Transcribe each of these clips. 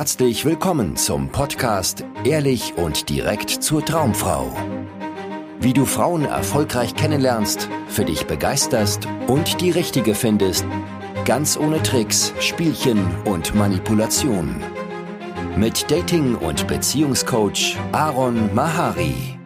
Herzlich willkommen zum Podcast Ehrlich und direkt zur Traumfrau. Wie du Frauen erfolgreich kennenlernst, für dich begeisterst und die richtige findest, ganz ohne Tricks, Spielchen und Manipulation. Mit Dating- und Beziehungscoach Aaron Mahari.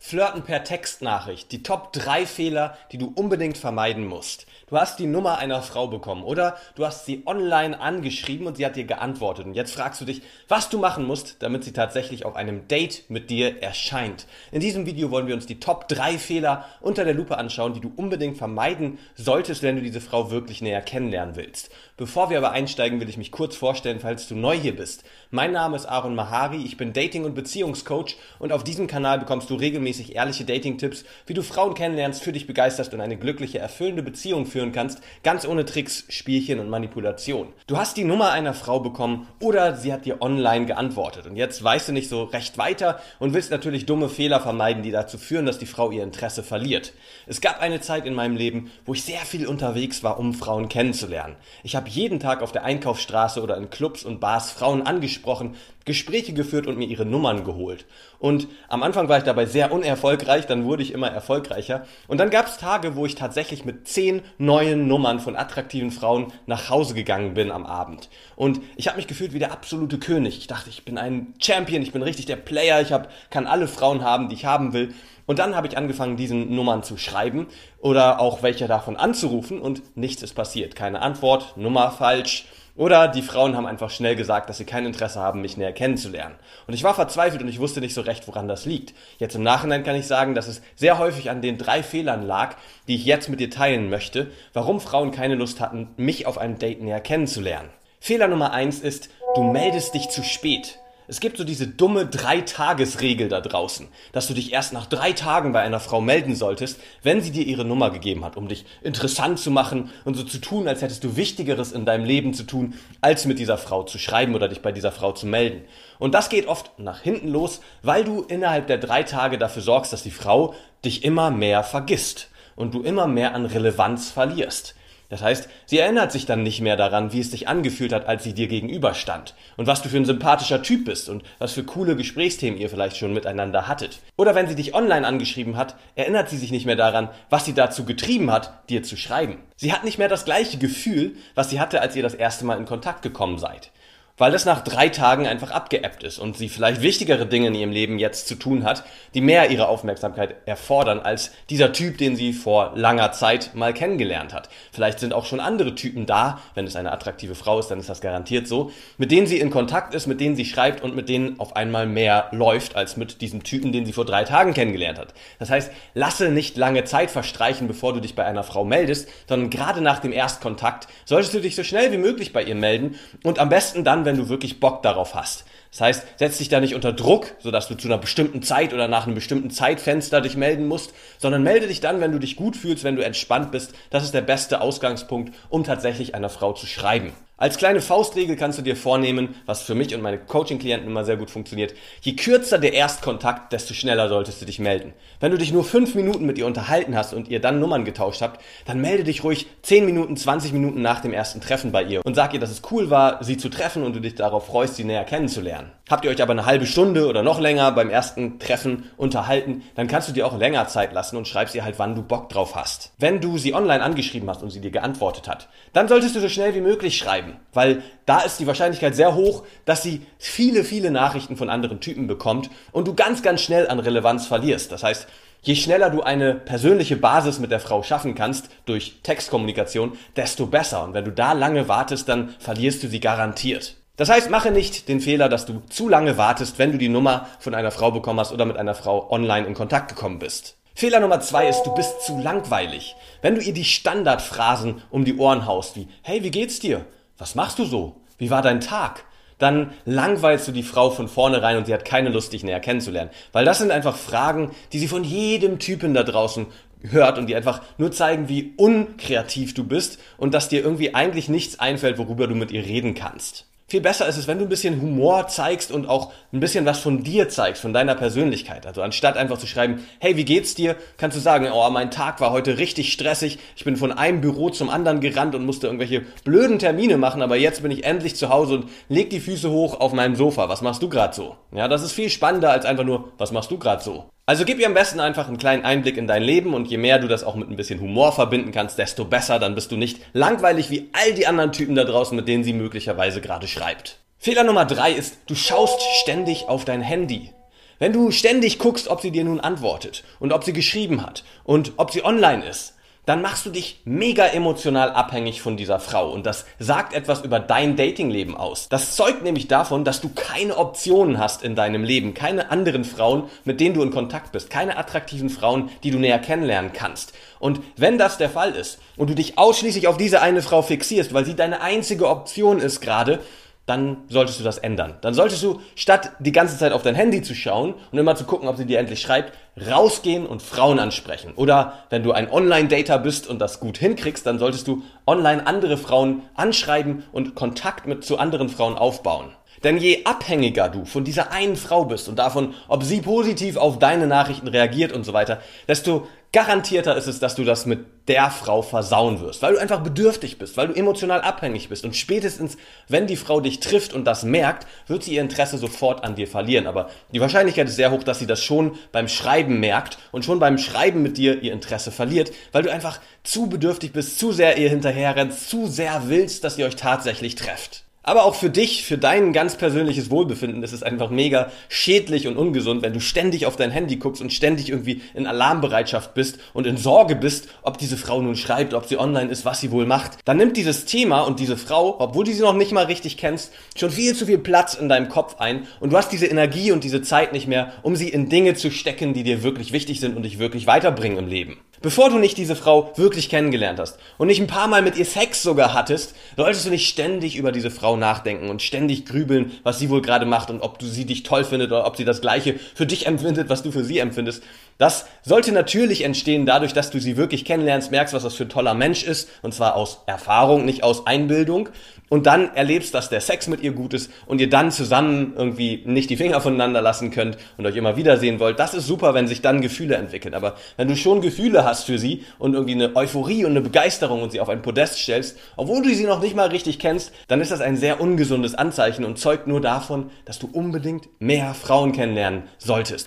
Flirten per Textnachricht. Die Top 3 Fehler, die du unbedingt vermeiden musst. Du hast die Nummer einer Frau bekommen oder du hast sie online angeschrieben und sie hat dir geantwortet. Und jetzt fragst du dich, was du machen musst, damit sie tatsächlich auf einem Date mit dir erscheint. In diesem Video wollen wir uns die Top 3 Fehler unter der Lupe anschauen, die du unbedingt vermeiden solltest, wenn du diese Frau wirklich näher kennenlernen willst. Bevor wir aber einsteigen, will ich mich kurz vorstellen, falls du neu hier bist. Mein Name ist Aaron Mahari, ich bin Dating- und Beziehungscoach und auf diesem Kanal bekommst du regelmäßig ehrliche Dating-Tipps, wie du Frauen kennenlernst, für dich begeisterst und eine glückliche, erfüllende Beziehung führen kannst, ganz ohne Tricks, Spielchen und Manipulation. Du hast die Nummer einer Frau bekommen oder sie hat dir online geantwortet und jetzt weißt du nicht so recht weiter und willst natürlich dumme Fehler vermeiden, die dazu führen, dass die Frau ihr Interesse verliert. Es gab eine Zeit in meinem Leben, wo ich sehr viel unterwegs war, um Frauen kennenzulernen. Ich habe jeden Tag auf der Einkaufsstraße oder in Clubs und Bars Frauen angesprochen, Gespräche geführt und mir ihre Nummern geholt. Und am Anfang war ich dabei sehr unerfolgreich, dann wurde ich immer erfolgreicher. Und dann gab es Tage, wo ich tatsächlich mit zehn neuen Nummern von attraktiven Frauen nach Hause gegangen bin am Abend. Und ich habe mich gefühlt wie der absolute König. Ich dachte, ich bin ein Champion, ich bin richtig der Player, ich hab, kann alle Frauen haben, die ich haben will. Und dann habe ich angefangen, diesen Nummern zu schreiben oder auch welche davon anzurufen und nichts ist passiert. Keine Antwort, Nummer falsch oder die Frauen haben einfach schnell gesagt, dass sie kein Interesse haben, mich näher kennenzulernen. Und ich war verzweifelt und ich wusste nicht so recht, woran das liegt. Jetzt im Nachhinein kann ich sagen, dass es sehr häufig an den drei Fehlern lag, die ich jetzt mit dir teilen möchte, warum Frauen keine Lust hatten, mich auf einem Date näher kennenzulernen. Fehler Nummer eins ist, du meldest dich zu spät. Es gibt so diese dumme Drei-Tages-Regel da draußen, dass du dich erst nach drei Tagen bei einer Frau melden solltest, wenn sie dir ihre Nummer gegeben hat, um dich interessant zu machen und so zu tun, als hättest du Wichtigeres in deinem Leben zu tun, als mit dieser Frau zu schreiben oder dich bei dieser Frau zu melden. Und das geht oft nach hinten los, weil du innerhalb der drei Tage dafür sorgst, dass die Frau dich immer mehr vergisst und du immer mehr an Relevanz verlierst. Das heißt, sie erinnert sich dann nicht mehr daran, wie es sich angefühlt hat, als sie dir gegenüberstand und was du für ein sympathischer Typ bist und was für coole Gesprächsthemen ihr vielleicht schon miteinander hattet. Oder wenn sie dich online angeschrieben hat, erinnert sie sich nicht mehr daran, was sie dazu getrieben hat, dir zu schreiben. Sie hat nicht mehr das gleiche Gefühl, was sie hatte, als ihr das erste Mal in Kontakt gekommen seid weil das nach drei Tagen einfach abgeebbt ist und sie vielleicht wichtigere Dinge in ihrem Leben jetzt zu tun hat, die mehr ihre Aufmerksamkeit erfordern als dieser Typ, den sie vor langer Zeit mal kennengelernt hat. Vielleicht sind auch schon andere Typen da, wenn es eine attraktive Frau ist, dann ist das garantiert so, mit denen sie in Kontakt ist, mit denen sie schreibt und mit denen auf einmal mehr läuft als mit diesem Typen, den sie vor drei Tagen kennengelernt hat. Das heißt, lasse nicht lange Zeit verstreichen, bevor du dich bei einer Frau meldest, sondern gerade nach dem Erstkontakt solltest du dich so schnell wie möglich bei ihr melden und am besten dann wenn du wirklich Bock darauf hast. Das heißt, setz dich da nicht unter Druck, sodass du zu einer bestimmten Zeit oder nach einem bestimmten Zeitfenster dich melden musst, sondern melde dich dann, wenn du dich gut fühlst, wenn du entspannt bist. Das ist der beste Ausgangspunkt, um tatsächlich einer Frau zu schreiben. Als kleine Faustregel kannst du dir vornehmen, was für mich und meine Coaching-Klienten immer sehr gut funktioniert. Je kürzer der Erstkontakt, desto schneller solltest du dich melden. Wenn du dich nur fünf Minuten mit ihr unterhalten hast und ihr dann Nummern getauscht habt, dann melde dich ruhig zehn Minuten, 20 Minuten nach dem ersten Treffen bei ihr und sag ihr, dass es cool war, sie zu treffen und du dich darauf freust, sie näher kennenzulernen. Habt ihr euch aber eine halbe Stunde oder noch länger beim ersten Treffen unterhalten, dann kannst du dir auch länger Zeit lassen und schreibst ihr halt, wann du Bock drauf hast. Wenn du sie online angeschrieben hast und sie dir geantwortet hat, dann solltest du so schnell wie möglich schreiben, weil da ist die Wahrscheinlichkeit sehr hoch, dass sie viele, viele Nachrichten von anderen Typen bekommt und du ganz, ganz schnell an Relevanz verlierst. Das heißt, Je schneller du eine persönliche Basis mit der Frau schaffen kannst durch Textkommunikation, desto besser. Und wenn du da lange wartest, dann verlierst du sie garantiert. Das heißt, mache nicht den Fehler, dass du zu lange wartest, wenn du die Nummer von einer Frau bekommen hast oder mit einer Frau online in Kontakt gekommen bist. Fehler Nummer zwei ist, du bist zu langweilig. Wenn du ihr die Standardphrasen um die Ohren haust, wie, hey, wie geht's dir? Was machst du so? Wie war dein Tag? Dann langweilst du die Frau von vornherein und sie hat keine Lust, dich näher kennenzulernen. Weil das sind einfach Fragen, die sie von jedem Typen da draußen hört und die einfach nur zeigen, wie unkreativ du bist und dass dir irgendwie eigentlich nichts einfällt, worüber du mit ihr reden kannst. Viel besser ist es, wenn du ein bisschen Humor zeigst und auch ein bisschen was von dir zeigst, von deiner Persönlichkeit. Also anstatt einfach zu schreiben, hey, wie geht's dir, kannst du sagen, oh, mein Tag war heute richtig stressig, ich bin von einem Büro zum anderen gerannt und musste irgendwelche blöden Termine machen, aber jetzt bin ich endlich zu Hause und leg die Füße hoch auf meinem Sofa. Was machst du gerade so? Ja, das ist viel spannender als einfach nur, was machst du gerade so? Also gib ihr am besten einfach einen kleinen Einblick in dein Leben und je mehr du das auch mit ein bisschen Humor verbinden kannst, desto besser, dann bist du nicht langweilig wie all die anderen Typen da draußen, mit denen sie möglicherweise gerade schreibt. Fehler Nummer drei ist, du schaust ständig auf dein Handy. Wenn du ständig guckst, ob sie dir nun antwortet und ob sie geschrieben hat und ob sie online ist, dann machst du dich mega emotional abhängig von dieser Frau und das sagt etwas über dein Datingleben aus. Das zeugt nämlich davon, dass du keine Optionen hast in deinem Leben, keine anderen Frauen, mit denen du in Kontakt bist, keine attraktiven Frauen, die du näher kennenlernen kannst. Und wenn das der Fall ist und du dich ausschließlich auf diese eine Frau fixierst, weil sie deine einzige Option ist gerade, dann solltest du das ändern. Dann solltest du, statt die ganze Zeit auf dein Handy zu schauen und immer zu gucken, ob sie dir endlich schreibt, rausgehen und Frauen ansprechen. Oder wenn du ein Online-Dater bist und das gut hinkriegst, dann solltest du online andere Frauen anschreiben und Kontakt mit zu anderen Frauen aufbauen. Denn je abhängiger du von dieser einen Frau bist und davon, ob sie positiv auf deine Nachrichten reagiert und so weiter, desto garantierter ist es, dass du das mit der Frau versauen wirst, weil du einfach bedürftig bist, weil du emotional abhängig bist und spätestens, wenn die Frau dich trifft und das merkt, wird sie ihr Interesse sofort an dir verlieren. Aber die Wahrscheinlichkeit ist sehr hoch, dass sie das schon beim Schreiben merkt und schon beim Schreiben mit dir ihr Interesse verliert, weil du einfach zu bedürftig bist, zu sehr ihr hinterherrennst, zu sehr willst, dass ihr euch tatsächlich trefft. Aber auch für dich, für dein ganz persönliches Wohlbefinden ist es einfach mega schädlich und ungesund, wenn du ständig auf dein Handy guckst und ständig irgendwie in Alarmbereitschaft bist und in Sorge bist, ob diese Frau nun schreibt, ob sie online ist, was sie wohl macht. Dann nimmt dieses Thema und diese Frau, obwohl du sie noch nicht mal richtig kennst, schon viel zu viel Platz in deinem Kopf ein und du hast diese Energie und diese Zeit nicht mehr, um sie in Dinge zu stecken, die dir wirklich wichtig sind und dich wirklich weiterbringen im Leben. Bevor du nicht diese Frau wirklich kennengelernt hast und nicht ein paar Mal mit ihr Sex sogar hattest, solltest du nicht ständig über diese Frau nachdenken und ständig grübeln, was sie wohl gerade macht und ob du sie dich toll findet oder ob sie das Gleiche für dich empfindet, was du für sie empfindest. Das sollte natürlich entstehen dadurch, dass du sie wirklich kennenlernst, merkst, was das für ein toller Mensch ist, und zwar aus Erfahrung, nicht aus Einbildung und dann erlebst, dass der Sex mit ihr gut ist und ihr dann zusammen irgendwie nicht die Finger voneinander lassen könnt und euch immer wiedersehen wollt, das ist super, wenn sich dann Gefühle entwickeln. Aber wenn du schon Gefühle hast für sie und irgendwie eine Euphorie und eine Begeisterung und sie auf ein Podest stellst, obwohl du sie noch nicht mal richtig kennst, dann ist das ein sehr ungesundes Anzeichen und zeugt nur davon, dass du unbedingt mehr Frauen kennenlernen solltest.